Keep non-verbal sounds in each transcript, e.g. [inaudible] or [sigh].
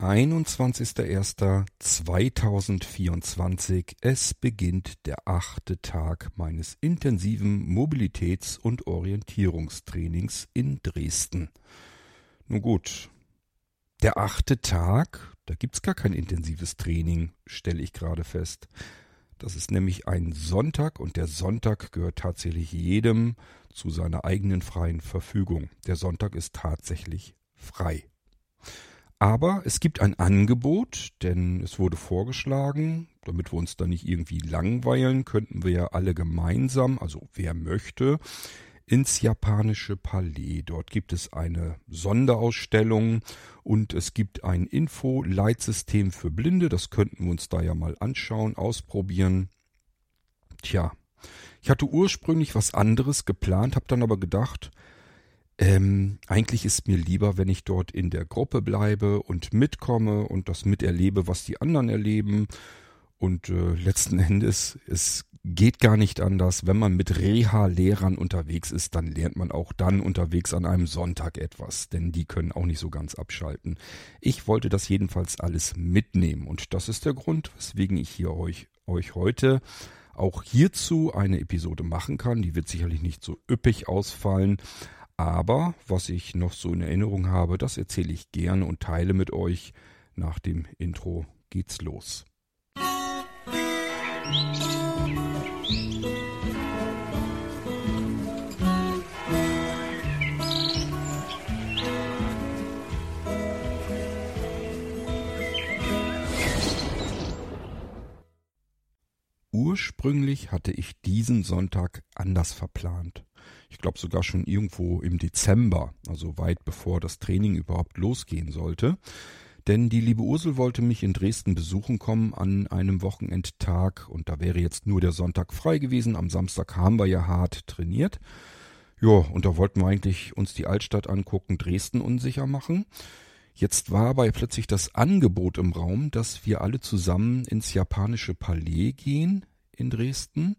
21.01.2024. Es beginnt der achte Tag meines intensiven Mobilitäts- und Orientierungstrainings in Dresden. Nun gut, der achte Tag, da gibt's gar kein intensives Training, stelle ich gerade fest. Das ist nämlich ein Sonntag und der Sonntag gehört tatsächlich jedem zu seiner eigenen freien Verfügung. Der Sonntag ist tatsächlich frei. Aber es gibt ein Angebot, denn es wurde vorgeschlagen, damit wir uns da nicht irgendwie langweilen, könnten wir ja alle gemeinsam, also wer möchte, ins japanische Palais. Dort gibt es eine Sonderausstellung und es gibt ein Info-Leitsystem für Blinde. Das könnten wir uns da ja mal anschauen, ausprobieren. Tja, ich hatte ursprünglich was anderes geplant, habe dann aber gedacht, ähm, eigentlich ist mir lieber, wenn ich dort in der Gruppe bleibe und mitkomme und das miterlebe, was die anderen erleben. Und äh, letzten [laughs] Endes, es geht gar nicht anders. Wenn man mit Reha-Lehrern unterwegs ist, dann lernt man auch dann unterwegs an einem Sonntag etwas, denn die können auch nicht so ganz abschalten. Ich wollte das jedenfalls alles mitnehmen und das ist der Grund, weswegen ich hier euch, euch heute auch hierzu eine Episode machen kann. Die wird sicherlich nicht so üppig ausfallen, aber was ich noch so in Erinnerung habe, das erzähle ich gerne und teile mit euch. Nach dem Intro geht's los. Ursprünglich hatte ich diesen Sonntag anders verplant ich glaube sogar schon irgendwo im Dezember, also weit bevor das Training überhaupt losgehen sollte. Denn die liebe Ursel wollte mich in Dresden besuchen kommen an einem Wochenendtag und da wäre jetzt nur der Sonntag frei gewesen. Am Samstag haben wir ja hart trainiert. Ja, und da wollten wir eigentlich uns die Altstadt angucken, Dresden unsicher machen. Jetzt war aber plötzlich das Angebot im Raum, dass wir alle zusammen ins japanische Palais gehen in Dresden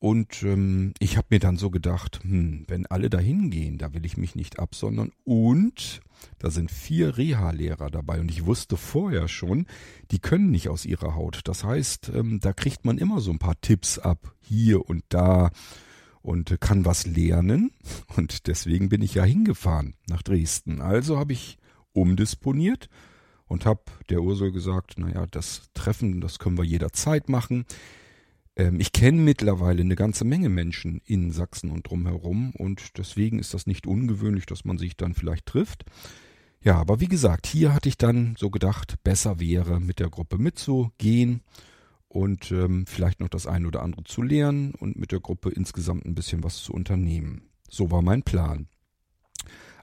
und ähm, ich habe mir dann so gedacht, hm, wenn alle da hingehen, da will ich mich nicht absondern. Und da sind vier Reha-Lehrer dabei. Und ich wusste vorher schon, die können nicht aus ihrer Haut. Das heißt, ähm, da kriegt man immer so ein paar Tipps ab, hier und da und kann was lernen. Und deswegen bin ich ja hingefahren nach Dresden. Also habe ich umdisponiert und habe der Ursel gesagt, naja, das Treffen, das können wir jederzeit machen. Ähm, ich kenne mittlerweile eine ganze Menge Menschen in Sachsen und drumherum und deswegen ist das nicht ungewöhnlich, dass man sich dann vielleicht trifft. Ja, aber wie gesagt, hier hatte ich dann so gedacht, besser wäre, mit der Gruppe mitzugehen und ähm, vielleicht noch das eine oder andere zu lernen und mit der Gruppe insgesamt ein bisschen was zu unternehmen. So war mein Plan.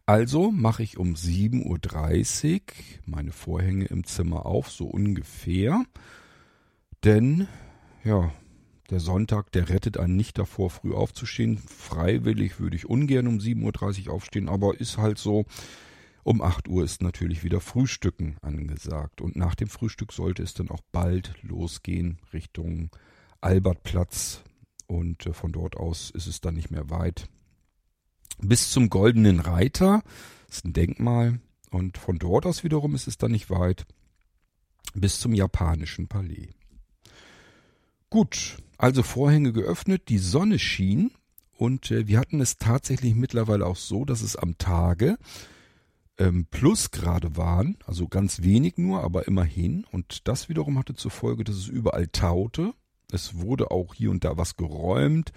Also mache ich um 7.30 Uhr meine Vorhänge im Zimmer auf, so ungefähr. Denn, ja, der Sonntag, der rettet einen nicht davor, früh aufzustehen. Freiwillig würde ich ungern um 7.30 Uhr aufstehen, aber ist halt so. Um 8 Uhr ist natürlich wieder Frühstücken angesagt. Und nach dem Frühstück sollte es dann auch bald losgehen Richtung Albertplatz. Und äh, von dort aus ist es dann nicht mehr weit. Bis zum Goldenen Reiter ist ein Denkmal. Und von dort aus wiederum ist es dann nicht weit. Bis zum japanischen Palais. Gut, also Vorhänge geöffnet, die Sonne schien und äh, wir hatten es tatsächlich mittlerweile auch so, dass es am Tage ähm, Plusgrade waren, also ganz wenig nur, aber immerhin. Und das wiederum hatte zur Folge, dass es überall taute. Es wurde auch hier und da was geräumt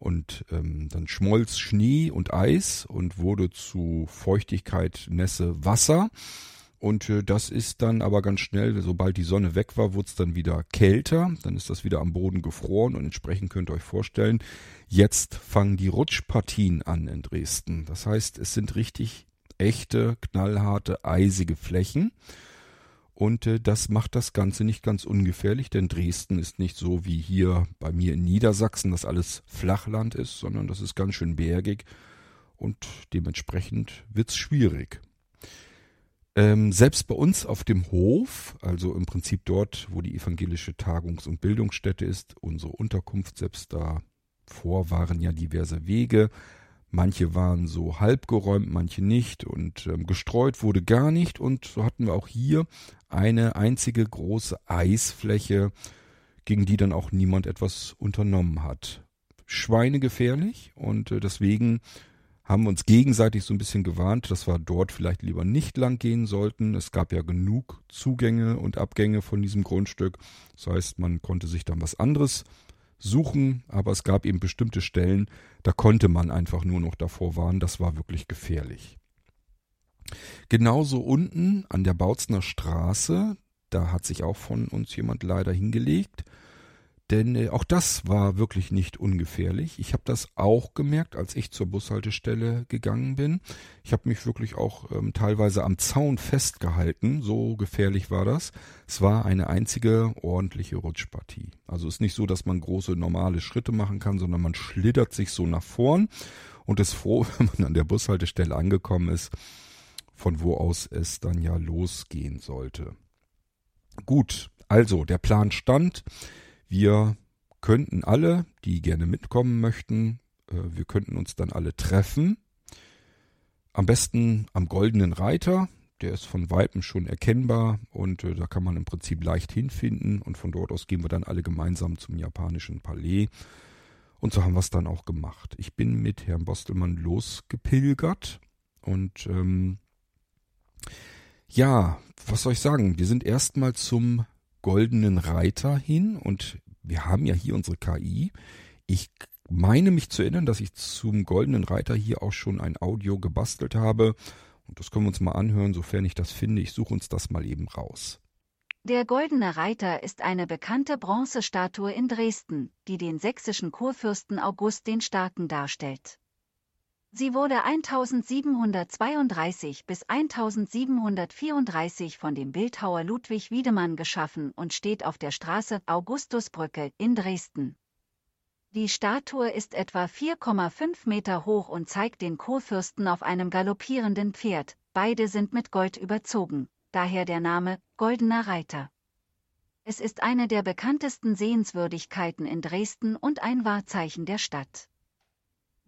und ähm, dann schmolz Schnee und Eis und wurde zu Feuchtigkeit, Nässe, Wasser. Und äh, das ist dann aber ganz schnell, sobald die Sonne weg war, wurde es dann wieder kälter. Dann ist das wieder am Boden gefroren und entsprechend könnt ihr euch vorstellen, jetzt fangen die Rutschpartien an in Dresden. Das heißt, es sind richtig echte, knallharte, eisige Flächen. Und äh, das macht das Ganze nicht ganz ungefährlich, denn Dresden ist nicht so wie hier bei mir in Niedersachsen, dass alles Flachland ist, sondern das ist ganz schön bergig und dementsprechend wird's schwierig. Ähm, selbst bei uns auf dem Hof, also im Prinzip dort, wo die evangelische Tagungs- und Bildungsstätte ist, unsere Unterkunft, selbst davor waren ja diverse Wege, Manche waren so halb geräumt, manche nicht. Und ähm, gestreut wurde gar nicht. Und so hatten wir auch hier eine einzige große Eisfläche, gegen die dann auch niemand etwas unternommen hat. Schweinegefährlich und äh, deswegen haben uns gegenseitig so ein bisschen gewarnt, dass wir dort vielleicht lieber nicht lang gehen sollten. Es gab ja genug Zugänge und Abgänge von diesem Grundstück. Das heißt, man konnte sich dann was anderes suchen, aber es gab eben bestimmte Stellen, da konnte man einfach nur noch davor warnen, das war wirklich gefährlich. Genauso unten an der Bautzner Straße, da hat sich auch von uns jemand leider hingelegt. Denn äh, auch das war wirklich nicht ungefährlich. Ich habe das auch gemerkt, als ich zur Bushaltestelle gegangen bin. Ich habe mich wirklich auch ähm, teilweise am Zaun festgehalten. So gefährlich war das. Es war eine einzige ordentliche Rutschpartie. Also ist nicht so, dass man große normale Schritte machen kann, sondern man schlittert sich so nach vorn und ist froh, [laughs] wenn man an der Bushaltestelle angekommen ist, von wo aus es dann ja losgehen sollte. Gut, also der Plan stand. Wir könnten alle, die gerne mitkommen möchten, äh, wir könnten uns dann alle treffen. Am besten am Goldenen Reiter. Der ist von Weitem schon erkennbar und äh, da kann man im Prinzip leicht hinfinden. Und von dort aus gehen wir dann alle gemeinsam zum japanischen Palais. Und so haben wir es dann auch gemacht. Ich bin mit Herrn Bostelmann losgepilgert und ähm, ja, was soll ich sagen? Wir sind erstmal zum goldenen Reiter hin und wir haben ja hier unsere KI. Ich meine mich zu erinnern, dass ich zum goldenen Reiter hier auch schon ein Audio gebastelt habe. Und das können wir uns mal anhören, sofern ich das finde. Ich suche uns das mal eben raus. Der Goldene Reiter ist eine bekannte Bronzestatue in Dresden, die den sächsischen Kurfürsten August den Starken darstellt. Sie wurde 1732 bis 1734 von dem Bildhauer Ludwig Wiedemann geschaffen und steht auf der Straße Augustusbrücke in Dresden. Die Statue ist etwa 4,5 Meter hoch und zeigt den Kurfürsten auf einem galoppierenden Pferd, beide sind mit Gold überzogen, daher der Name Goldener Reiter. Es ist eine der bekanntesten Sehenswürdigkeiten in Dresden und ein Wahrzeichen der Stadt.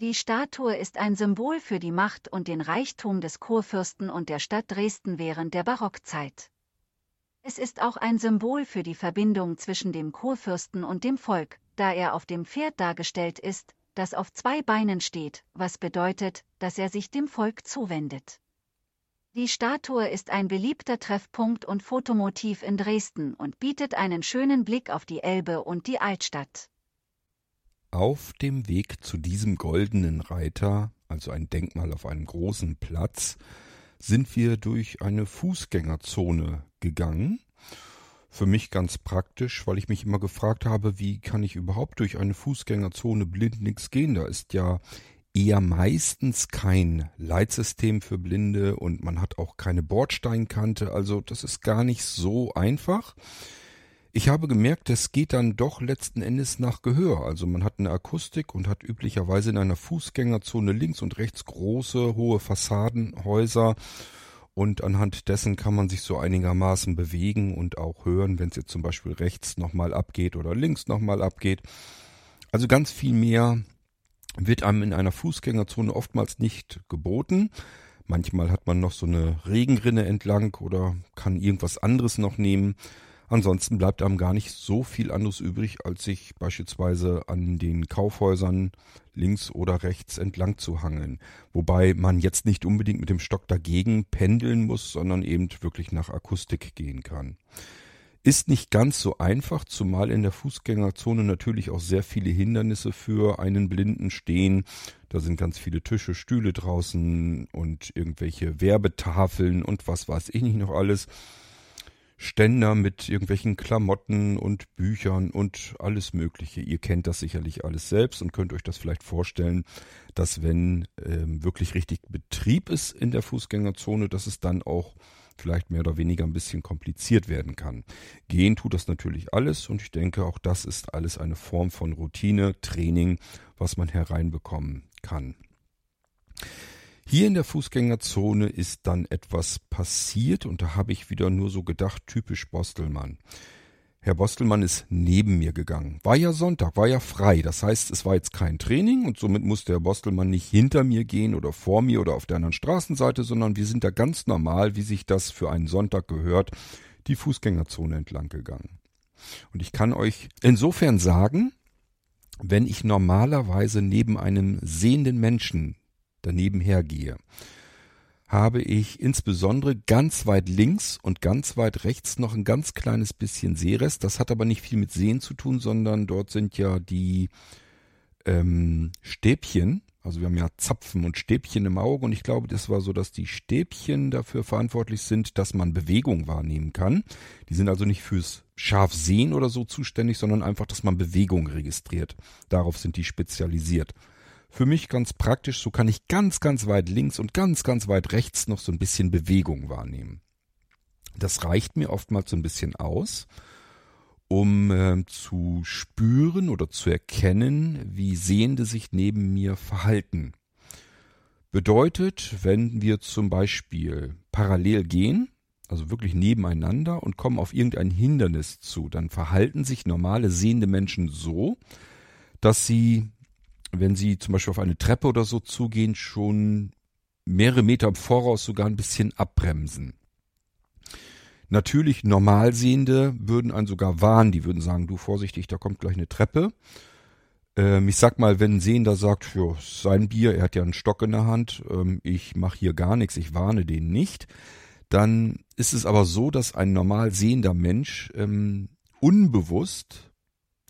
Die Statue ist ein Symbol für die Macht und den Reichtum des Kurfürsten und der Stadt Dresden während der Barockzeit. Es ist auch ein Symbol für die Verbindung zwischen dem Kurfürsten und dem Volk, da er auf dem Pferd dargestellt ist, das auf zwei Beinen steht, was bedeutet, dass er sich dem Volk zuwendet. Die Statue ist ein beliebter Treffpunkt und Fotomotiv in Dresden und bietet einen schönen Blick auf die Elbe und die Altstadt. Auf dem Weg zu diesem goldenen Reiter, also ein Denkmal auf einem großen Platz, sind wir durch eine Fußgängerzone gegangen. Für mich ganz praktisch, weil ich mich immer gefragt habe, wie kann ich überhaupt durch eine Fußgängerzone blindnix gehen? Da ist ja eher meistens kein Leitsystem für Blinde und man hat auch keine Bordsteinkante, also das ist gar nicht so einfach. Ich habe gemerkt, es geht dann doch letzten Endes nach Gehör. Also man hat eine Akustik und hat üblicherweise in einer Fußgängerzone links und rechts große, hohe Fassadenhäuser. Und anhand dessen kann man sich so einigermaßen bewegen und auch hören, wenn es jetzt zum Beispiel rechts nochmal abgeht oder links nochmal abgeht. Also ganz viel mehr wird einem in einer Fußgängerzone oftmals nicht geboten. Manchmal hat man noch so eine Regenrinne entlang oder kann irgendwas anderes noch nehmen. Ansonsten bleibt einem gar nicht so viel anderes übrig, als sich beispielsweise an den Kaufhäusern links oder rechts entlang zu hangeln. Wobei man jetzt nicht unbedingt mit dem Stock dagegen pendeln muss, sondern eben wirklich nach Akustik gehen kann. Ist nicht ganz so einfach, zumal in der Fußgängerzone natürlich auch sehr viele Hindernisse für einen Blinden stehen. Da sind ganz viele Tische, Stühle draußen und irgendwelche Werbetafeln und was weiß ich nicht noch alles. Ständer mit irgendwelchen Klamotten und Büchern und alles Mögliche. Ihr kennt das sicherlich alles selbst und könnt euch das vielleicht vorstellen, dass wenn ähm, wirklich richtig Betrieb ist in der Fußgängerzone, dass es dann auch vielleicht mehr oder weniger ein bisschen kompliziert werden kann. Gehen tut das natürlich alles und ich denke, auch das ist alles eine Form von Routine, Training, was man hereinbekommen kann. Hier in der Fußgängerzone ist dann etwas passiert und da habe ich wieder nur so gedacht, typisch Bostelmann. Herr Bostelmann ist neben mir gegangen. War ja Sonntag, war ja frei. Das heißt, es war jetzt kein Training und somit musste Herr Bostelmann nicht hinter mir gehen oder vor mir oder auf der anderen Straßenseite, sondern wir sind da ganz normal, wie sich das für einen Sonntag gehört, die Fußgängerzone entlang gegangen. Und ich kann euch insofern sagen, wenn ich normalerweise neben einem sehenden Menschen daneben hergehe, habe ich insbesondere ganz weit links und ganz weit rechts noch ein ganz kleines bisschen Seerest. Das hat aber nicht viel mit Sehen zu tun, sondern dort sind ja die ähm, Stäbchen. Also wir haben ja Zapfen und Stäbchen im Auge und ich glaube, das war so, dass die Stäbchen dafür verantwortlich sind, dass man Bewegung wahrnehmen kann. Die sind also nicht fürs scharf sehen oder so zuständig, sondern einfach, dass man Bewegung registriert. Darauf sind die spezialisiert für mich ganz praktisch. So kann ich ganz, ganz weit links und ganz, ganz weit rechts noch so ein bisschen Bewegung wahrnehmen. Das reicht mir oftmals so ein bisschen aus, um äh, zu spüren oder zu erkennen, wie Sehende sich neben mir verhalten. Bedeutet, wenn wir zum Beispiel parallel gehen, also wirklich nebeneinander und kommen auf irgendein Hindernis zu, dann verhalten sich normale sehende Menschen so, dass sie wenn sie zum Beispiel auf eine Treppe oder so zugehen, schon mehrere Meter im Voraus sogar ein bisschen abbremsen. Natürlich Normalsehende würden einen sogar warnen, die würden sagen, du vorsichtig, da kommt gleich eine Treppe. Ähm, ich sag mal, wenn ein Sehender sagt, ja, sein Bier, er hat ja einen Stock in der Hand, ähm, ich mache hier gar nichts, ich warne den nicht, dann ist es aber so, dass ein normal sehender Mensch ähm, unbewusst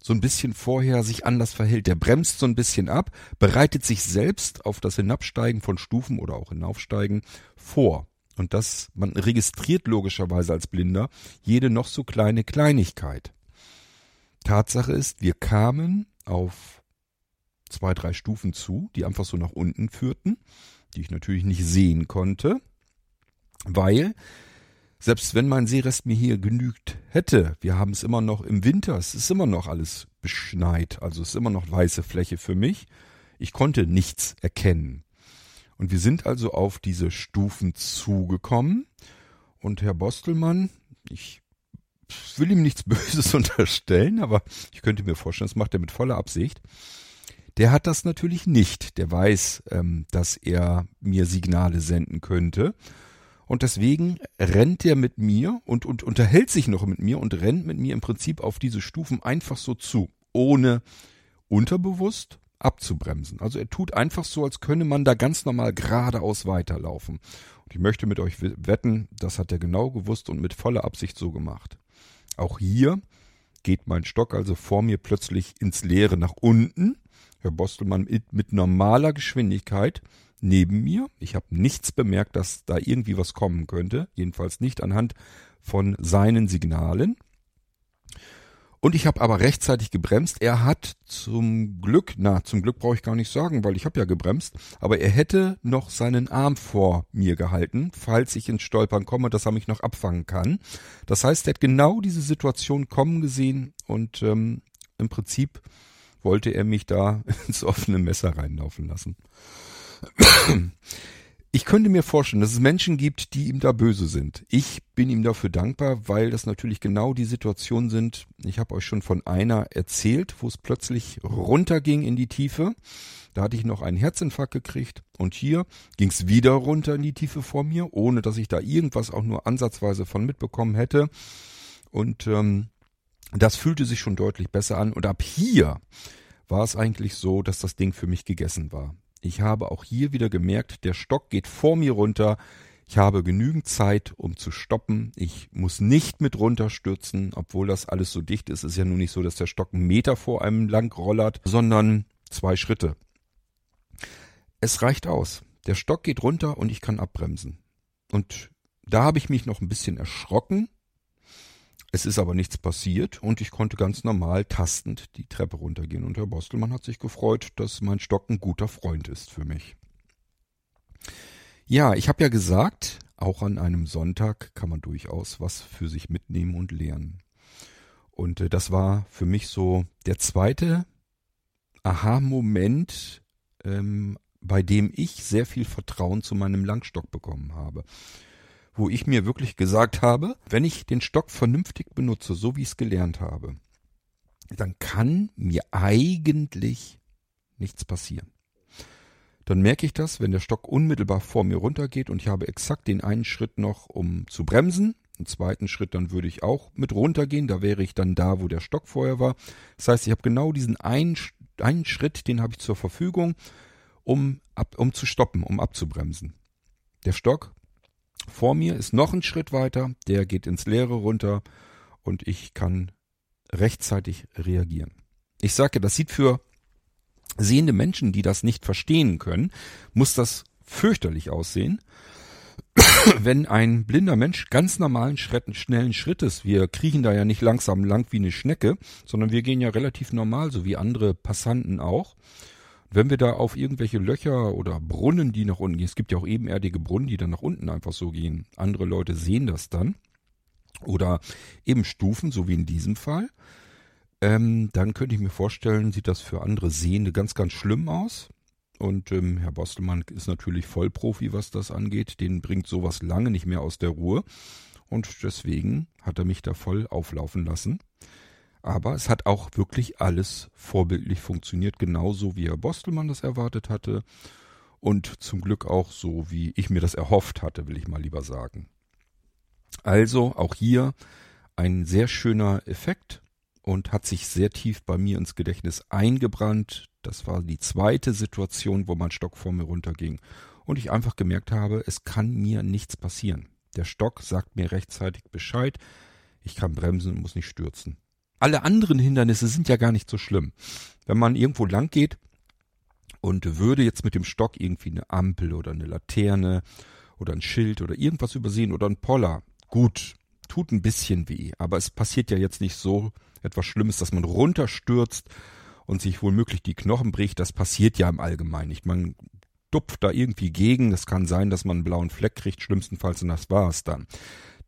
so ein bisschen vorher sich anders verhält. Der bremst so ein bisschen ab, bereitet sich selbst auf das Hinabsteigen von Stufen oder auch Hinaufsteigen vor. Und das, man registriert logischerweise als Blinder jede noch so kleine Kleinigkeit. Tatsache ist, wir kamen auf zwei, drei Stufen zu, die einfach so nach unten führten, die ich natürlich nicht sehen konnte, weil selbst wenn mein Seerest mir hier genügt hätte, wir haben es immer noch im Winter, es ist immer noch alles beschneit, also es ist immer noch weiße Fläche für mich. Ich konnte nichts erkennen. Und wir sind also auf diese Stufen zugekommen. Und Herr Bostelmann, ich will ihm nichts [laughs] Böses unterstellen, aber ich könnte mir vorstellen, das macht er mit voller Absicht. Der hat das natürlich nicht. Der weiß, ähm, dass er mir Signale senden könnte. Und deswegen rennt er mit mir und, und unterhält sich noch mit mir und rennt mit mir im Prinzip auf diese Stufen einfach so zu, ohne unterbewusst abzubremsen. Also er tut einfach so, als könne man da ganz normal geradeaus weiterlaufen. Und ich möchte mit euch wetten, das hat er genau gewusst und mit voller Absicht so gemacht. Auch hier geht mein Stock also vor mir plötzlich ins Leere nach unten. Herr Bostelmann mit, mit normaler Geschwindigkeit neben mir. Ich habe nichts bemerkt, dass da irgendwie was kommen könnte. Jedenfalls nicht anhand von seinen Signalen. Und ich habe aber rechtzeitig gebremst. Er hat zum Glück, na, zum Glück brauche ich gar nicht sagen, weil ich habe ja gebremst, aber er hätte noch seinen Arm vor mir gehalten, falls ich ins Stolpern komme, dass er mich noch abfangen kann. Das heißt, er hat genau diese Situation kommen gesehen und ähm, im Prinzip wollte er mich da [laughs] ins offene Messer reinlaufen lassen. [clears throat] Ich könnte mir vorstellen, dass es Menschen gibt, die ihm da böse sind. Ich bin ihm dafür dankbar, weil das natürlich genau die Situationen sind. Ich habe euch schon von einer erzählt, wo es plötzlich runterging in die Tiefe. Da hatte ich noch einen Herzinfarkt gekriegt und hier ging es wieder runter in die Tiefe vor mir, ohne dass ich da irgendwas auch nur ansatzweise von mitbekommen hätte. Und ähm, das fühlte sich schon deutlich besser an. Und ab hier war es eigentlich so, dass das Ding für mich gegessen war. Ich habe auch hier wieder gemerkt, der Stock geht vor mir runter. Ich habe genügend Zeit, um zu stoppen. Ich muss nicht mit runterstürzen, obwohl das alles so dicht ist. Es ist ja nun nicht so, dass der Stock einen Meter vor einem lang rollert, sondern zwei Schritte. Es reicht aus. Der Stock geht runter und ich kann abbremsen. Und da habe ich mich noch ein bisschen erschrocken, es ist aber nichts passiert und ich konnte ganz normal tastend die Treppe runtergehen. Und Herr Bostelmann hat sich gefreut, dass mein Stock ein guter Freund ist für mich. Ja, ich habe ja gesagt, auch an einem Sonntag kann man durchaus was für sich mitnehmen und lernen. Und äh, das war für mich so der zweite Aha-Moment, ähm, bei dem ich sehr viel Vertrauen zu meinem Langstock bekommen habe. Wo ich mir wirklich gesagt habe, wenn ich den Stock vernünftig benutze, so wie ich es gelernt habe, dann kann mir eigentlich nichts passieren. Dann merke ich das, wenn der Stock unmittelbar vor mir runtergeht und ich habe exakt den einen Schritt noch, um zu bremsen. Einen zweiten Schritt, dann würde ich auch mit runtergehen. Da wäre ich dann da, wo der Stock vorher war. Das heißt, ich habe genau diesen einen, einen Schritt, den habe ich zur Verfügung, um, ab, um zu stoppen, um abzubremsen. Der Stock vor mir ist noch ein Schritt weiter, der geht ins Leere runter und ich kann rechtzeitig reagieren. Ich sage, das sieht für sehende Menschen, die das nicht verstehen können, muss das fürchterlich aussehen. [coughs] Wenn ein blinder Mensch ganz normalen Schritt, schnellen Schrittes, wir kriechen da ja nicht langsam lang wie eine Schnecke, sondern wir gehen ja relativ normal, so wie andere Passanten auch. Wenn wir da auf irgendwelche Löcher oder Brunnen, die nach unten gehen, es gibt ja auch ebenerdige Brunnen, die dann nach unten einfach so gehen. Andere Leute sehen das dann. Oder eben Stufen, so wie in diesem Fall. Ähm, dann könnte ich mir vorstellen, sieht das für andere Sehende ganz, ganz schlimm aus. Und ähm, Herr Bostelmann ist natürlich Vollprofi, was das angeht. Den bringt sowas lange nicht mehr aus der Ruhe. Und deswegen hat er mich da voll auflaufen lassen. Aber es hat auch wirklich alles vorbildlich funktioniert, genauso wie Herr Bostelmann das erwartet hatte. Und zum Glück auch so, wie ich mir das erhofft hatte, will ich mal lieber sagen. Also auch hier ein sehr schöner Effekt und hat sich sehr tief bei mir ins Gedächtnis eingebrannt. Das war die zweite Situation, wo mein Stock vor mir runterging und ich einfach gemerkt habe, es kann mir nichts passieren. Der Stock sagt mir rechtzeitig Bescheid, ich kann bremsen und muss nicht stürzen. Alle anderen Hindernisse sind ja gar nicht so schlimm. Wenn man irgendwo lang geht und würde jetzt mit dem Stock irgendwie eine Ampel oder eine Laterne oder ein Schild oder irgendwas übersehen oder ein Poller, gut, tut ein bisschen weh, aber es passiert ja jetzt nicht so etwas Schlimmes, dass man runterstürzt und sich womöglich die Knochen bricht. Das passiert ja im Allgemeinen nicht. Man dupft da irgendwie gegen. Es kann sein, dass man einen blauen Fleck kriegt, schlimmstenfalls, und das war's dann.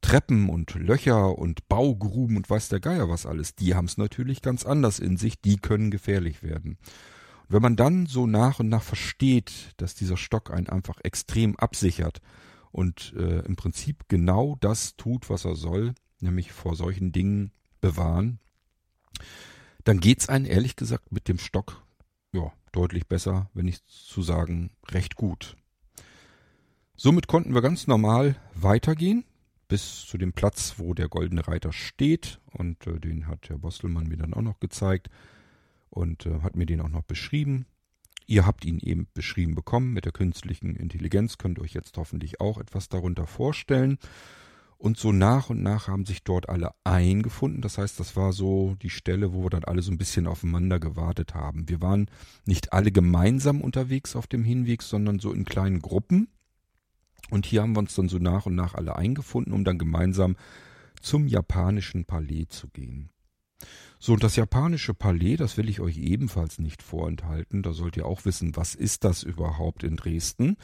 Treppen und Löcher und Baugruben und weiß der Geier was alles, die haben es natürlich ganz anders in sich, die können gefährlich werden. Und wenn man dann so nach und nach versteht, dass dieser Stock einen einfach extrem absichert und äh, im Prinzip genau das tut, was er soll, nämlich vor solchen Dingen bewahren, dann geht's einen ehrlich gesagt mit dem Stock ja deutlich besser, wenn nicht zu sagen recht gut. Somit konnten wir ganz normal weitergehen bis zu dem Platz, wo der goldene Reiter steht und äh, den hat Herr Bostelmann mir dann auch noch gezeigt und äh, hat mir den auch noch beschrieben. Ihr habt ihn eben beschrieben bekommen mit der künstlichen Intelligenz, könnt euch jetzt hoffentlich auch etwas darunter vorstellen. Und so nach und nach haben sich dort alle eingefunden. Das heißt, das war so die Stelle, wo wir dann alle so ein bisschen aufeinander gewartet haben. Wir waren nicht alle gemeinsam unterwegs auf dem Hinweg, sondern so in kleinen Gruppen. Und hier haben wir uns dann so nach und nach alle eingefunden, um dann gemeinsam zum japanischen Palais zu gehen. So, und das japanische Palais, das will ich euch ebenfalls nicht vorenthalten. Da sollt ihr auch wissen, was ist das überhaupt in Dresden?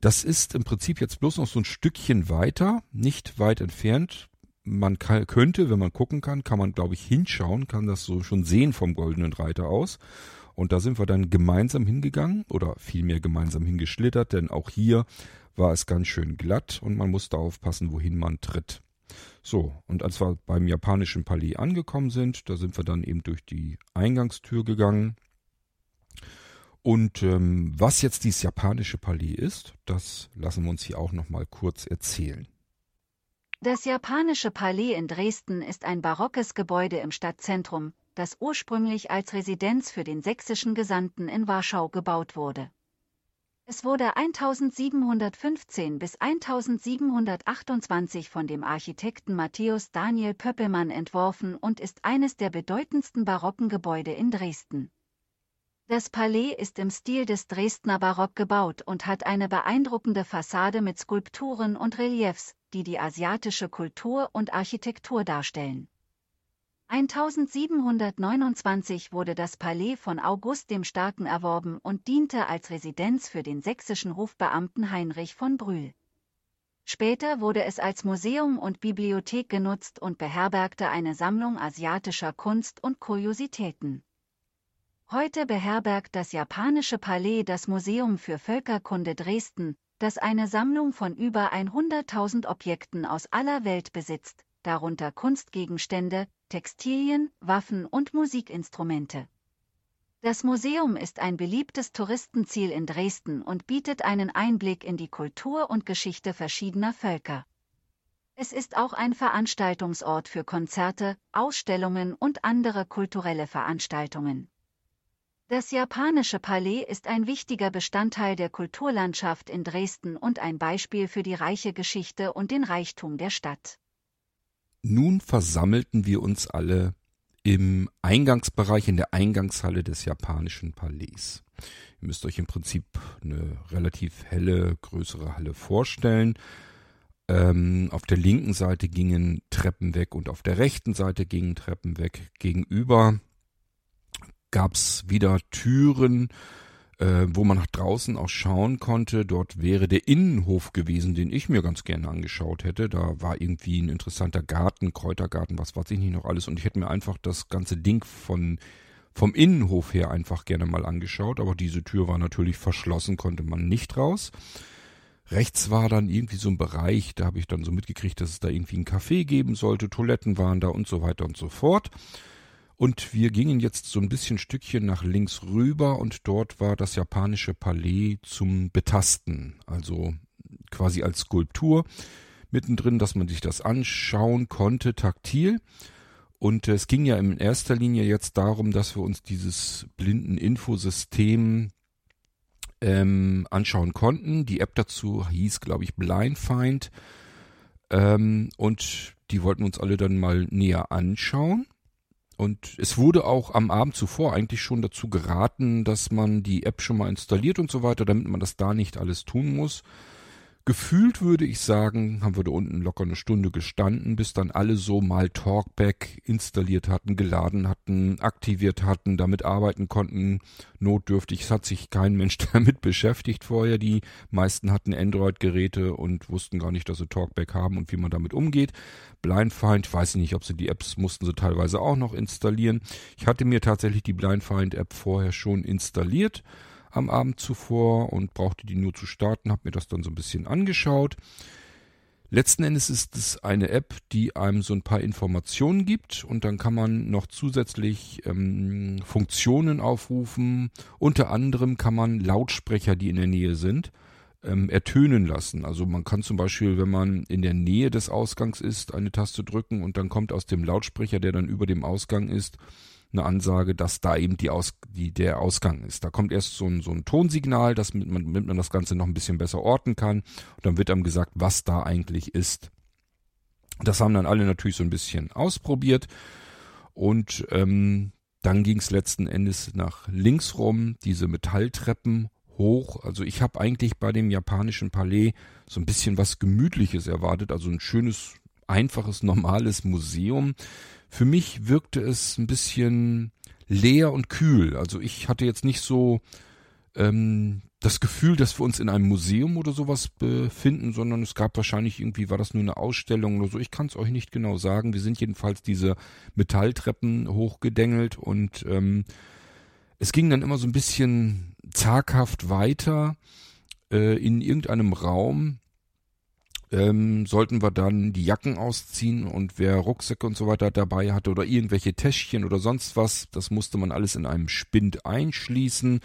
Das ist im Prinzip jetzt bloß noch so ein Stückchen weiter, nicht weit entfernt. Man kann, könnte, wenn man gucken kann, kann man, glaube ich, hinschauen, kann das so schon sehen vom Goldenen Reiter aus. Und da sind wir dann gemeinsam hingegangen oder vielmehr gemeinsam hingeschlittert, denn auch hier war es ganz schön glatt und man musste aufpassen, wohin man tritt. So, und als wir beim japanischen Palais angekommen sind, da sind wir dann eben durch die Eingangstür gegangen und ähm, was jetzt dieses japanische Palais ist, das lassen wir uns hier auch noch mal kurz erzählen. Das japanische Palais in Dresden ist ein barockes Gebäude im Stadtzentrum, das ursprünglich als Residenz für den sächsischen Gesandten in Warschau gebaut wurde. Es wurde 1715 bis 1728 von dem Architekten Matthäus Daniel Pöppelmann entworfen und ist eines der bedeutendsten barocken Gebäude in Dresden. Das Palais ist im Stil des Dresdner Barock gebaut und hat eine beeindruckende Fassade mit Skulpturen und Reliefs, die die asiatische Kultur und Architektur darstellen. 1729 wurde das Palais von August dem Starken erworben und diente als Residenz für den sächsischen Hofbeamten Heinrich von Brühl. Später wurde es als Museum und Bibliothek genutzt und beherbergte eine Sammlung asiatischer Kunst und Kuriositäten. Heute beherbergt das japanische Palais das Museum für Völkerkunde Dresden, das eine Sammlung von über 100.000 Objekten aus aller Welt besitzt, darunter Kunstgegenstände, Textilien, Waffen und Musikinstrumente. Das Museum ist ein beliebtes Touristenziel in Dresden und bietet einen Einblick in die Kultur und Geschichte verschiedener Völker. Es ist auch ein Veranstaltungsort für Konzerte, Ausstellungen und andere kulturelle Veranstaltungen. Das japanische Palais ist ein wichtiger Bestandteil der Kulturlandschaft in Dresden und ein Beispiel für die reiche Geschichte und den Reichtum der Stadt. Nun versammelten wir uns alle im Eingangsbereich, in der Eingangshalle des japanischen Palais. Ihr müsst euch im Prinzip eine relativ helle, größere Halle vorstellen. Ähm, auf der linken Seite gingen Treppen weg und auf der rechten Seite gingen Treppen weg. Gegenüber gab's wieder Türen, äh, wo man nach draußen auch schauen konnte. Dort wäre der Innenhof gewesen, den ich mir ganz gerne angeschaut hätte. Da war irgendwie ein interessanter Garten, Kräutergarten, was weiß ich nicht noch alles. Und ich hätte mir einfach das ganze Ding von vom Innenhof her einfach gerne mal angeschaut. Aber diese Tür war natürlich verschlossen, konnte man nicht raus. Rechts war dann irgendwie so ein Bereich, da habe ich dann so mitgekriegt, dass es da irgendwie ein Café geben sollte, Toiletten waren da und so weiter und so fort. Und wir gingen jetzt so ein bisschen Stückchen nach links rüber und dort war das japanische Palais zum Betasten, also quasi als Skulptur mittendrin, dass man sich das anschauen konnte, taktil. Und es ging ja in erster Linie jetzt darum, dass wir uns dieses blinden Infosystem ähm, anschauen konnten. Die App dazu hieß, glaube ich, Blindfind. Ähm, und die wollten uns alle dann mal näher anschauen. Und es wurde auch am Abend zuvor eigentlich schon dazu geraten, dass man die App schon mal installiert und so weiter, damit man das da nicht alles tun muss. Gefühlt würde ich sagen, haben wir da unten locker eine Stunde gestanden, bis dann alle so mal Talkback installiert hatten, geladen hatten, aktiviert hatten, damit arbeiten konnten. Notdürftig. Es hat sich kein Mensch [laughs] damit beschäftigt vorher. Die meisten hatten Android-Geräte und wussten gar nicht, dass sie Talkback haben und wie man damit umgeht. Blindfind, weiß ich nicht, ob sie die Apps mussten sie teilweise auch noch installieren. Ich hatte mir tatsächlich die Blindfind-App vorher schon installiert am Abend zuvor und brauchte die nur zu starten, habe mir das dann so ein bisschen angeschaut. Letzten Endes ist es eine App, die einem so ein paar Informationen gibt und dann kann man noch zusätzlich ähm, Funktionen aufrufen. Unter anderem kann man Lautsprecher, die in der Nähe sind, ähm, ertönen lassen. Also man kann zum Beispiel, wenn man in der Nähe des Ausgangs ist, eine Taste drücken und dann kommt aus dem Lautsprecher, der dann über dem Ausgang ist, eine Ansage, dass da eben die Aus, die, der Ausgang ist. Da kommt erst so ein, so ein Tonsignal, dass man, damit man das Ganze noch ein bisschen besser orten kann. Und dann wird einem gesagt, was da eigentlich ist. Das haben dann alle natürlich so ein bisschen ausprobiert. Und ähm, dann ging es letzten Endes nach links rum, diese Metalltreppen hoch. Also ich habe eigentlich bei dem japanischen Palais so ein bisschen was Gemütliches erwartet. Also ein schönes, einfaches, normales Museum für mich wirkte es ein bisschen leer und kühl. Also ich hatte jetzt nicht so ähm, das Gefühl, dass wir uns in einem Museum oder sowas befinden, sondern es gab wahrscheinlich irgendwie, war das nur eine Ausstellung oder so. Ich kann es euch nicht genau sagen. Wir sind jedenfalls diese Metalltreppen hochgedengelt und ähm, es ging dann immer so ein bisschen zaghaft weiter äh, in irgendeinem Raum, ähm, sollten wir dann die Jacken ausziehen und wer Rucksäcke und so weiter dabei hatte oder irgendwelche Täschchen oder sonst was, das musste man alles in einem Spind einschließen.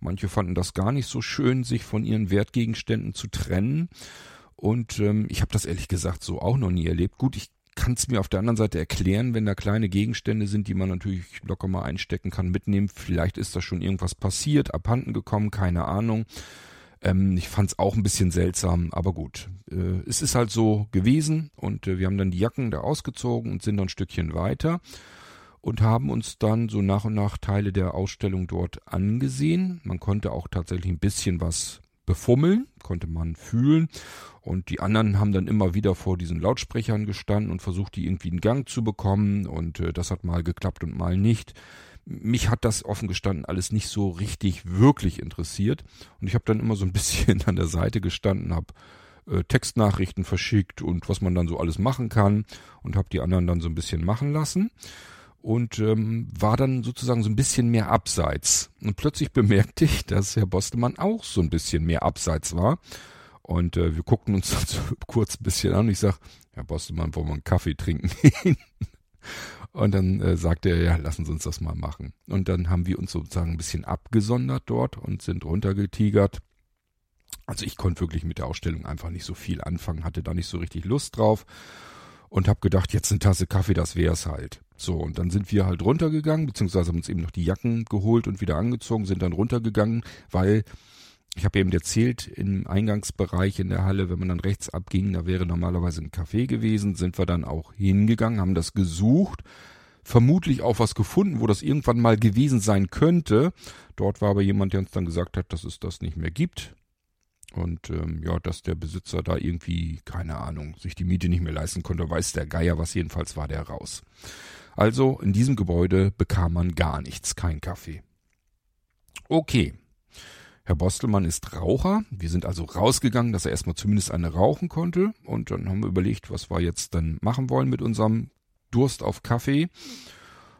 Manche fanden das gar nicht so schön, sich von ihren Wertgegenständen zu trennen. Und ähm, ich habe das ehrlich gesagt so auch noch nie erlebt. Gut, ich kann es mir auf der anderen Seite erklären, wenn da kleine Gegenstände sind, die man natürlich locker mal einstecken kann, mitnehmen. Vielleicht ist da schon irgendwas passiert, abhanden gekommen, keine Ahnung. Ähm, ich fand es auch ein bisschen seltsam, aber gut. Äh, es ist halt so gewesen und äh, wir haben dann die Jacken da ausgezogen und sind dann ein Stückchen weiter und haben uns dann so nach und nach Teile der Ausstellung dort angesehen. Man konnte auch tatsächlich ein bisschen was befummeln, konnte man fühlen. Und die anderen haben dann immer wieder vor diesen Lautsprechern gestanden und versucht, die irgendwie in Gang zu bekommen. Und äh, das hat mal geklappt und mal nicht mich hat das offen gestanden alles nicht so richtig wirklich interessiert. Und ich habe dann immer so ein [laughs] bisschen an der Seite gestanden, habe äh, Textnachrichten verschickt und was man dann so alles machen kann und habe die anderen dann so ein bisschen machen lassen und ähm, war dann sozusagen so ein bisschen mehr abseits. Und plötzlich [laughs] bemerkte ich, dass Herr Bostemann auch so ein bisschen mehr abseits war Und äh, wir guckten uns dann [laughs] so kurz ein bisschen an und ich sag, Herr Bostelmann, wollen wir einen Kaffee trinken? Und dann äh, sagte er, ja, lassen Sie uns das mal machen. Und dann haben wir uns sozusagen ein bisschen abgesondert dort und sind runtergetigert. Also ich konnte wirklich mit der Ausstellung einfach nicht so viel anfangen, hatte da nicht so richtig Lust drauf und habe gedacht, jetzt eine Tasse Kaffee, das wär's halt. So, und dann sind wir halt runtergegangen, beziehungsweise haben uns eben noch die Jacken geholt und wieder angezogen, sind dann runtergegangen, weil ich habe eben erzählt, im Eingangsbereich in der Halle, wenn man dann rechts abging, da wäre normalerweise ein Café gewesen, sind wir dann auch hingegangen, haben das gesucht, vermutlich auch was gefunden, wo das irgendwann mal gewesen sein könnte. Dort war aber jemand, der uns dann gesagt hat, dass es das nicht mehr gibt. Und ähm, ja, dass der Besitzer da irgendwie, keine Ahnung, sich die Miete nicht mehr leisten konnte, weiß der Geier, was jedenfalls war der raus. Also in diesem Gebäude bekam man gar nichts, kein Kaffee. Okay. Herr Bostelmann ist Raucher. Wir sind also rausgegangen, dass er erstmal zumindest eine rauchen konnte. Und dann haben wir überlegt, was wir jetzt dann machen wollen mit unserem Durst auf Kaffee.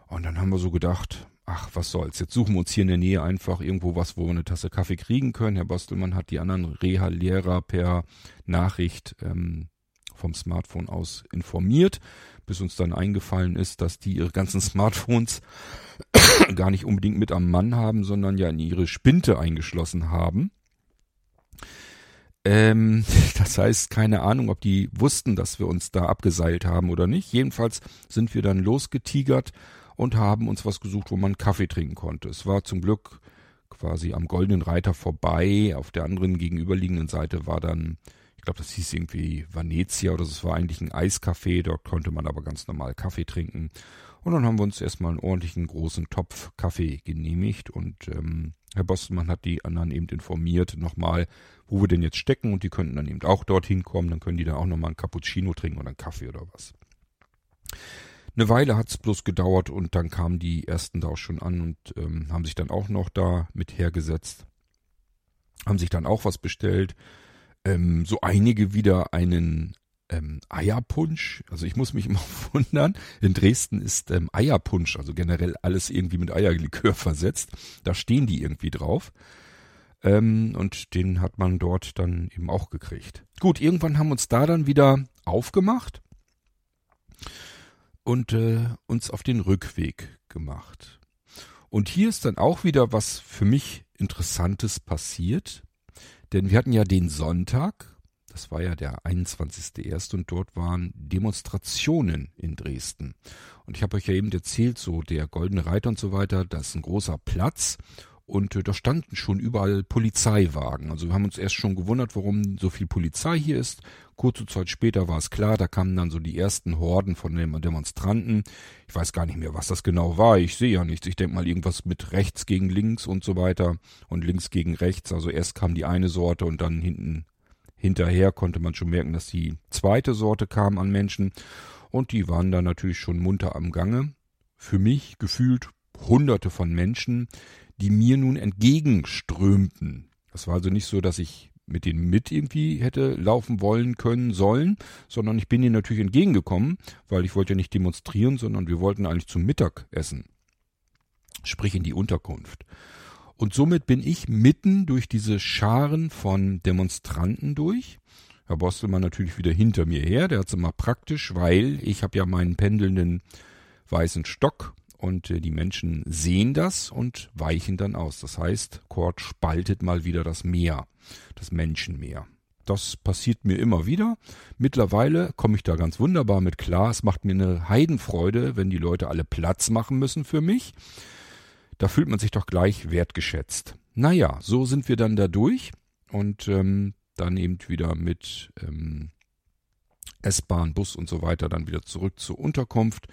Und dann haben wir so gedacht, ach, was soll's. Jetzt suchen wir uns hier in der Nähe einfach irgendwo was, wo wir eine Tasse Kaffee kriegen können. Herr Bostelmann hat die anderen Reha-Lehrer per Nachricht ähm, vom Smartphone aus informiert, bis uns dann eingefallen ist, dass die ihre ganzen Smartphones [coughs] gar nicht unbedingt mit am Mann haben, sondern ja in ihre Spinte eingeschlossen haben. Ähm, [laughs] das heißt, keine Ahnung, ob die wussten, dass wir uns da abgeseilt haben oder nicht. Jedenfalls sind wir dann losgetigert und haben uns was gesucht, wo man Kaffee trinken konnte. Es war zum Glück quasi am Goldenen Reiter vorbei. Auf der anderen gegenüberliegenden Seite war dann, ich glaube, das hieß irgendwie Venezia oder es war eigentlich ein Eiscafé. Dort konnte man aber ganz normal Kaffee trinken. Und dann haben wir uns erstmal einen ordentlichen großen Topf Kaffee genehmigt und ähm, Herr Bostelmann hat die anderen eben informiert nochmal, wo wir denn jetzt stecken und die könnten dann eben auch dorthin kommen. Dann können die dann auch nochmal einen Cappuccino trinken oder einen Kaffee oder was. Eine Weile hat's bloß gedauert und dann kamen die ersten da auch schon an und ähm, haben sich dann auch noch da mit hergesetzt. Haben sich dann auch was bestellt. Ähm, so einige wieder einen ähm, Eierpunsch. Also ich muss mich immer [laughs] wundern. In Dresden ist ähm, Eierpunsch, also generell alles irgendwie mit Eierlikör versetzt. Da stehen die irgendwie drauf. Ähm, und den hat man dort dann eben auch gekriegt. Gut, irgendwann haben uns da dann wieder aufgemacht und äh, uns auf den Rückweg gemacht. Und hier ist dann auch wieder was für mich Interessantes passiert, denn wir hatten ja den Sonntag, das war ja der 21.01. und dort waren Demonstrationen in Dresden. Und ich habe euch ja eben erzählt, so der Goldene Reiter und so weiter, das ist ein großer Platz und äh, da standen schon überall Polizeiwagen. Also wir haben uns erst schon gewundert, warum so viel Polizei hier ist. Kurze Zeit später war es klar, da kamen dann so die ersten Horden von den Demonstranten. Ich weiß gar nicht mehr, was das genau war. Ich sehe ja nichts. Ich denke mal irgendwas mit rechts gegen links und so weiter und links gegen rechts. Also erst kam die eine Sorte und dann hinten hinterher konnte man schon merken, dass die zweite Sorte kam an Menschen. Und die waren dann natürlich schon munter am Gange. Für mich gefühlt hunderte von Menschen, die mir nun entgegenströmten. Das war also nicht so, dass ich mit denen mit irgendwie hätte laufen wollen können sollen, sondern ich bin ihnen natürlich entgegengekommen, weil ich wollte ja nicht demonstrieren, sondern wir wollten eigentlich zum Mittagessen. Sprich in die Unterkunft. Und somit bin ich mitten durch diese Scharen von Demonstranten durch. Herr Bostelmann natürlich wieder hinter mir her, der hat's immer praktisch, weil ich habe ja meinen pendelnden weißen Stock und äh, die Menschen sehen das und weichen dann aus. Das heißt, Kord spaltet mal wieder das Meer, das Menschenmeer. Das passiert mir immer wieder. Mittlerweile komme ich da ganz wunderbar mit klar. Es macht mir eine Heidenfreude, wenn die Leute alle Platz machen müssen für mich. Da fühlt man sich doch gleich wertgeschätzt. Naja, so sind wir dann da durch und ähm, dann eben wieder mit ähm, S-Bahn, Bus und so weiter dann wieder zurück zur Unterkunft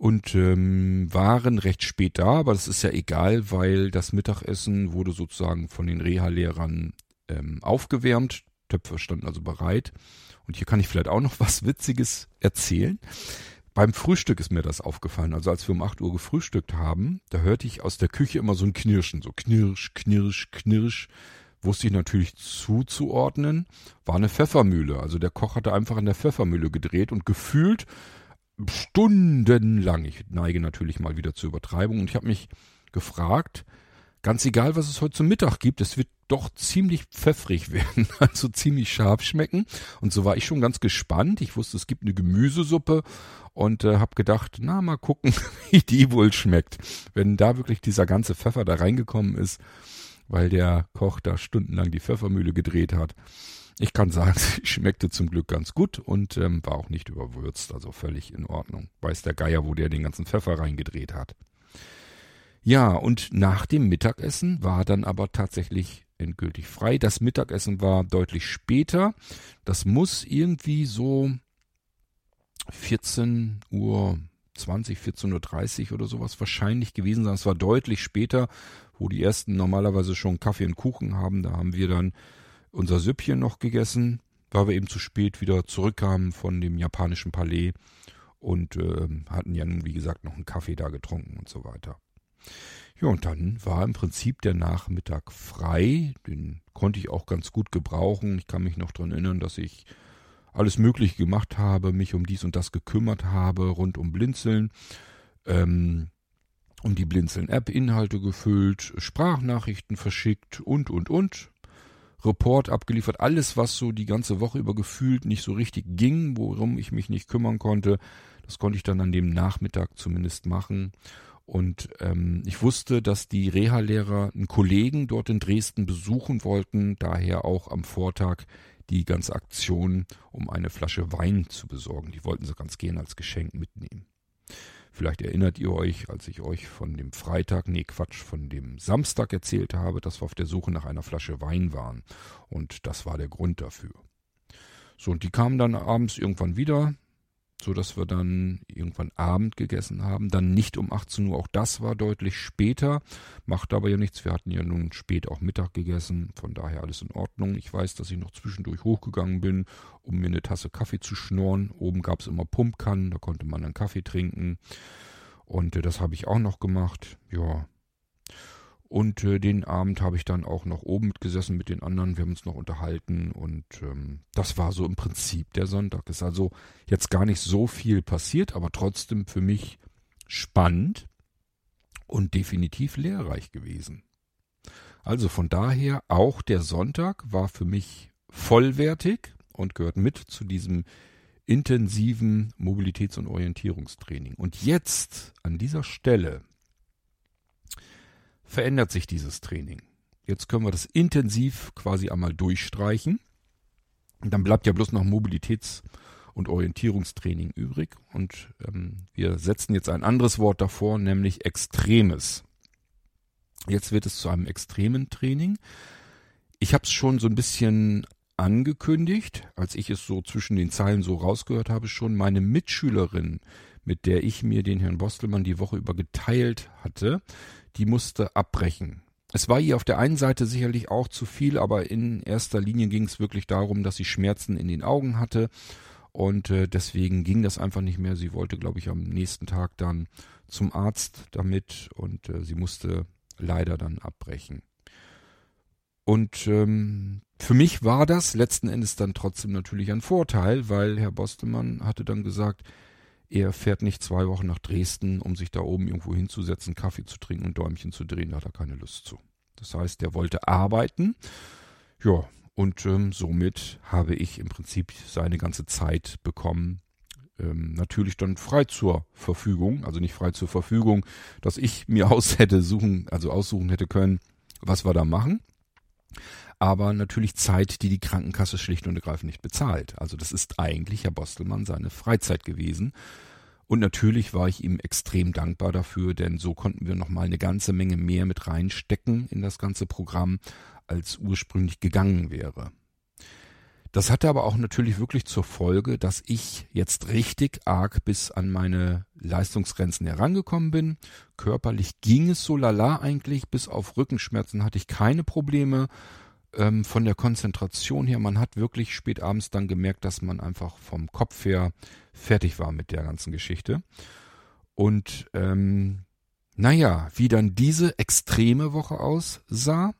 und ähm, waren recht spät da, aber das ist ja egal, weil das Mittagessen wurde sozusagen von den Reha-Lehrern ähm, aufgewärmt. Töpfe standen also bereit. Und hier kann ich vielleicht auch noch was Witziges erzählen. Beim Frühstück ist mir das aufgefallen. Also als wir um 8 Uhr gefrühstückt haben, da hörte ich aus der Küche immer so ein Knirschen, so knirsch, knirsch, knirsch. Wusste ich natürlich zuzuordnen, war eine Pfeffermühle. Also der Koch hatte einfach in der Pfeffermühle gedreht und gefühlt stundenlang. Ich neige natürlich mal wieder zur Übertreibung und ich habe mich gefragt, ganz egal, was es heute zum Mittag gibt, es wird doch ziemlich pfeffrig [laughs] werden, also ziemlich scharf schmecken. Und so war ich schon ganz gespannt. Ich wusste, es gibt eine Gemüsesuppe und äh, habe gedacht, na mal gucken, [laughs] wie die wohl schmeckt. Wenn da wirklich dieser ganze Pfeffer da reingekommen ist, weil der Koch da stundenlang die Pfeffermühle gedreht hat. Ich kann sagen, [laughs] sie schmeckte zum Glück ganz gut und ähm, war auch nicht überwürzt, also völlig in Ordnung. Weiß der Geier, wo der den ganzen Pfeffer reingedreht hat. Ja, und nach dem Mittagessen war dann aber tatsächlich endgültig frei. Das Mittagessen war deutlich später. Das muss irgendwie so 14 Uhr 20, 14.30 Uhr oder sowas wahrscheinlich gewesen sein. Es war deutlich später, wo die ersten normalerweise schon Kaffee und Kuchen haben. Da haben wir dann unser Süppchen noch gegessen, weil wir eben zu spät wieder zurückkamen von dem japanischen Palais und äh, hatten ja nun, wie gesagt, noch einen Kaffee da getrunken und so weiter. Ja, und dann war im Prinzip der Nachmittag frei. Den konnte ich auch ganz gut gebrauchen. Ich kann mich noch dran erinnern, dass ich alles Mögliche gemacht habe, mich um dies und das gekümmert habe, rund um Blinzeln, ähm, um die Blinzeln-App Inhalte gefüllt, Sprachnachrichten verschickt und, und, und. Report abgeliefert, alles, was so die ganze Woche über gefühlt nicht so richtig ging, worum ich mich nicht kümmern konnte, das konnte ich dann an dem Nachmittag zumindest machen. Und ähm, ich wusste, dass die Reha-Lehrer einen Kollegen dort in Dresden besuchen wollten, daher auch am Vortag die ganze Aktion, um eine Flasche Wein zu besorgen. Die wollten sie ganz gerne als Geschenk mitnehmen. Vielleicht erinnert ihr euch, als ich euch von dem Freitag, nee Quatsch, von dem Samstag erzählt habe, dass wir auf der Suche nach einer Flasche Wein waren. Und das war der Grund dafür. So, und die kamen dann abends irgendwann wieder, so dass wir dann irgendwann Abend gegessen haben. Dann nicht um 18 Uhr, auch das war deutlich später. Macht aber ja nichts. Wir hatten ja nun spät auch Mittag gegessen. Von daher alles in Ordnung. Ich weiß, dass ich noch zwischendurch hochgegangen bin, um mir eine Tasse Kaffee zu schnorren. Oben gab es immer Pumpkannen, da konnte man dann Kaffee trinken. Und äh, das habe ich auch noch gemacht. Ja, und äh, den Abend habe ich dann auch noch oben mitgesessen mit den anderen. Wir haben uns noch unterhalten und ähm, das war so im Prinzip der Sonntag. Ist also jetzt gar nicht so viel passiert, aber trotzdem für mich spannend und definitiv lehrreich gewesen. Also von daher auch der Sonntag war für mich vollwertig und gehört mit zu diesem intensiven Mobilitäts- und Orientierungstraining. Und jetzt an dieser Stelle verändert sich dieses Training. Jetzt können wir das intensiv quasi einmal durchstreichen. Dann bleibt ja bloß noch Mobilitäts- und Orientierungstraining übrig. Und ähm, wir setzen jetzt ein anderes Wort davor, nämlich Extremes. Jetzt wird es zu einem extremen Training. Ich habe es schon so ein bisschen angekündigt, als ich es so zwischen den Zeilen so rausgehört habe, schon meine Mitschülerin, mit der ich mir den Herrn Bostelmann die Woche über geteilt hatte, die musste abbrechen. Es war ihr auf der einen Seite sicherlich auch zu viel, aber in erster Linie ging es wirklich darum, dass sie Schmerzen in den Augen hatte und äh, deswegen ging das einfach nicht mehr. Sie wollte, glaube ich, am nächsten Tag dann zum Arzt damit und äh, sie musste leider dann abbrechen. Und ähm, für mich war das letzten Endes dann trotzdem natürlich ein Vorteil, weil Herr Bostemann hatte dann gesagt, er fährt nicht zwei Wochen nach Dresden, um sich da oben irgendwo hinzusetzen, Kaffee zu trinken und Däumchen zu drehen. Da hat er keine Lust zu. Das heißt, er wollte arbeiten. Ja, und ähm, somit habe ich im Prinzip seine ganze Zeit bekommen. Ähm, natürlich dann frei zur Verfügung, also nicht frei zur Verfügung, dass ich mir [laughs] aus hätte suchen, also aussuchen hätte können, was wir da machen aber natürlich Zeit, die die Krankenkasse schlicht und ergreifend nicht bezahlt. Also das ist eigentlich, Herr Bostelmann, seine Freizeit gewesen. Und natürlich war ich ihm extrem dankbar dafür, denn so konnten wir nochmal eine ganze Menge mehr mit reinstecken in das ganze Programm, als ursprünglich gegangen wäre. Das hatte aber auch natürlich wirklich zur Folge, dass ich jetzt richtig arg bis an meine Leistungsgrenzen herangekommen bin. Körperlich ging es so lala eigentlich, bis auf Rückenschmerzen hatte ich keine Probleme ähm, von der Konzentration her, man hat wirklich spät abends dann gemerkt, dass man einfach vom Kopf her fertig war mit der ganzen Geschichte. Und ähm, naja, wie dann diese extreme Woche aussah,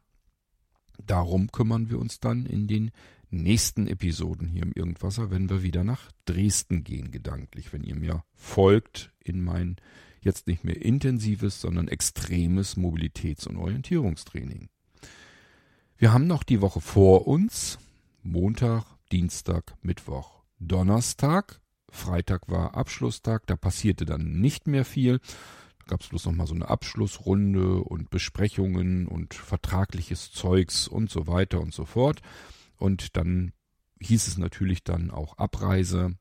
darum kümmern wir uns dann in den nächsten Episoden hier im Irgendwasser, wenn wir wieder nach Dresden gehen, gedanklich, wenn ihr mir folgt in mein jetzt nicht mehr intensives, sondern extremes Mobilitäts- und Orientierungstraining. Wir haben noch die Woche vor uns. Montag, Dienstag, Mittwoch, Donnerstag. Freitag war Abschlusstag, da passierte dann nicht mehr viel. Da gab es bloß noch mal so eine Abschlussrunde und Besprechungen und vertragliches Zeugs und so weiter und so fort. Und dann hieß es natürlich dann auch Abreise.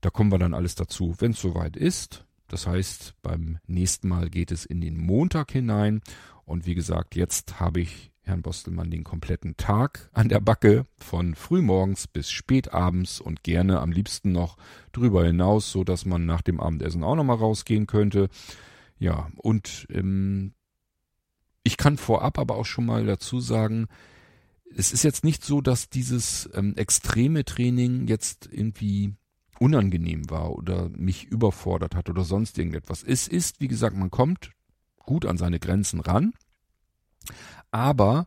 Da kommen wir dann alles dazu, wenn es soweit ist. Das heißt, beim nächsten Mal geht es in den Montag hinein. Und wie gesagt, jetzt habe ich Herrn Bostelmann den kompletten Tag an der Backe, von frühmorgens bis spätabends und gerne am liebsten noch drüber hinaus, so dass man nach dem Abendessen auch nochmal rausgehen könnte. Ja, und ähm, ich kann vorab aber auch schon mal dazu sagen, es ist jetzt nicht so, dass dieses ähm, extreme Training jetzt irgendwie unangenehm war oder mich überfordert hat oder sonst irgendetwas. Es ist, wie gesagt, man kommt gut an seine Grenzen ran, aber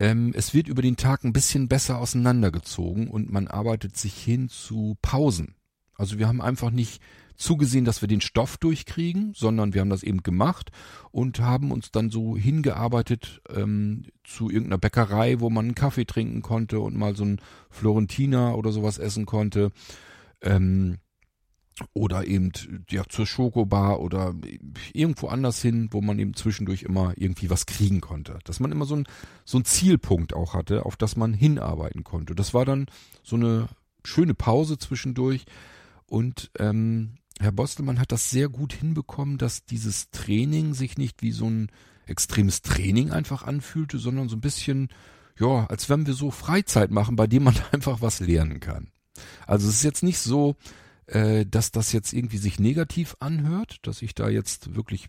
ähm, es wird über den Tag ein bisschen besser auseinandergezogen und man arbeitet sich hin zu Pausen. Also wir haben einfach nicht zugesehen, dass wir den Stoff durchkriegen, sondern wir haben das eben gemacht und haben uns dann so hingearbeitet ähm, zu irgendeiner Bäckerei, wo man einen Kaffee trinken konnte und mal so ein Florentiner oder sowas essen konnte. Ähm, oder eben ja zur Schokobar oder irgendwo anders hin, wo man eben zwischendurch immer irgendwie was kriegen konnte. Dass man immer so ein so Zielpunkt auch hatte, auf das man hinarbeiten konnte. Das war dann so eine schöne Pause zwischendurch und ähm, Herr Bostelmann hat das sehr gut hinbekommen, dass dieses Training sich nicht wie so ein extremes Training einfach anfühlte, sondern so ein bisschen, ja, als wenn wir so Freizeit machen, bei dem man [laughs] einfach was lernen kann. Also es ist jetzt nicht so, äh, dass das jetzt irgendwie sich negativ anhört, dass ich da jetzt wirklich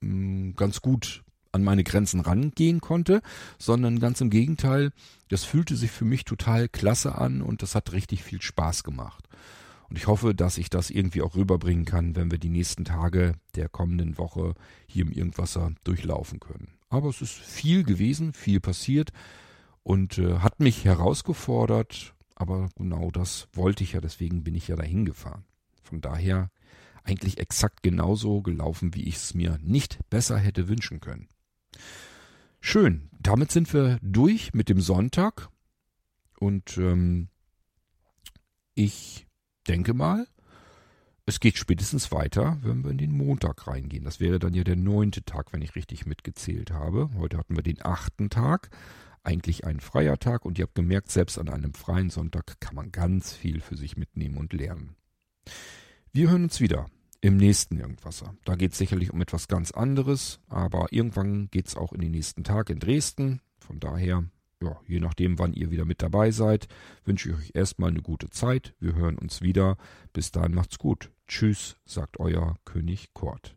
mh, mm, ganz gut an meine Grenzen rangehen konnte, sondern ganz im Gegenteil, das fühlte sich für mich total klasse an und das hat richtig viel Spaß gemacht. Und ich hoffe, dass ich das irgendwie auch rüberbringen kann, wenn wir die nächsten Tage der kommenden Woche hier im Irgendwasser durchlaufen können. Aber es ist viel gewesen, viel passiert und äh, hat mich herausgefordert, aber genau das wollte ich ja, deswegen bin ich ja dahin gefahren. Von daher eigentlich exakt genauso gelaufen, wie ich es mir nicht besser hätte wünschen können. Schön, damit sind wir durch mit dem Sonntag und ähm, ich denke mal, es geht spätestens weiter, wenn wir in den Montag reingehen. Das wäre dann ja der neunte Tag, wenn ich richtig mitgezählt habe. Heute hatten wir den achten Tag, eigentlich ein freier Tag und ihr habt gemerkt, selbst an einem freien Sonntag kann man ganz viel für sich mitnehmen und lernen. Wir hören uns wieder im nächsten Irgendwasser. Da geht es sicherlich um etwas ganz anderes, aber irgendwann geht es auch in den nächsten Tag in Dresden. Von daher ja, je nachdem, wann ihr wieder mit dabei seid, wünsche ich euch erstmal eine gute Zeit. Wir hören uns wieder. Bis dahin macht's gut. Tschüss, sagt euer König Kort.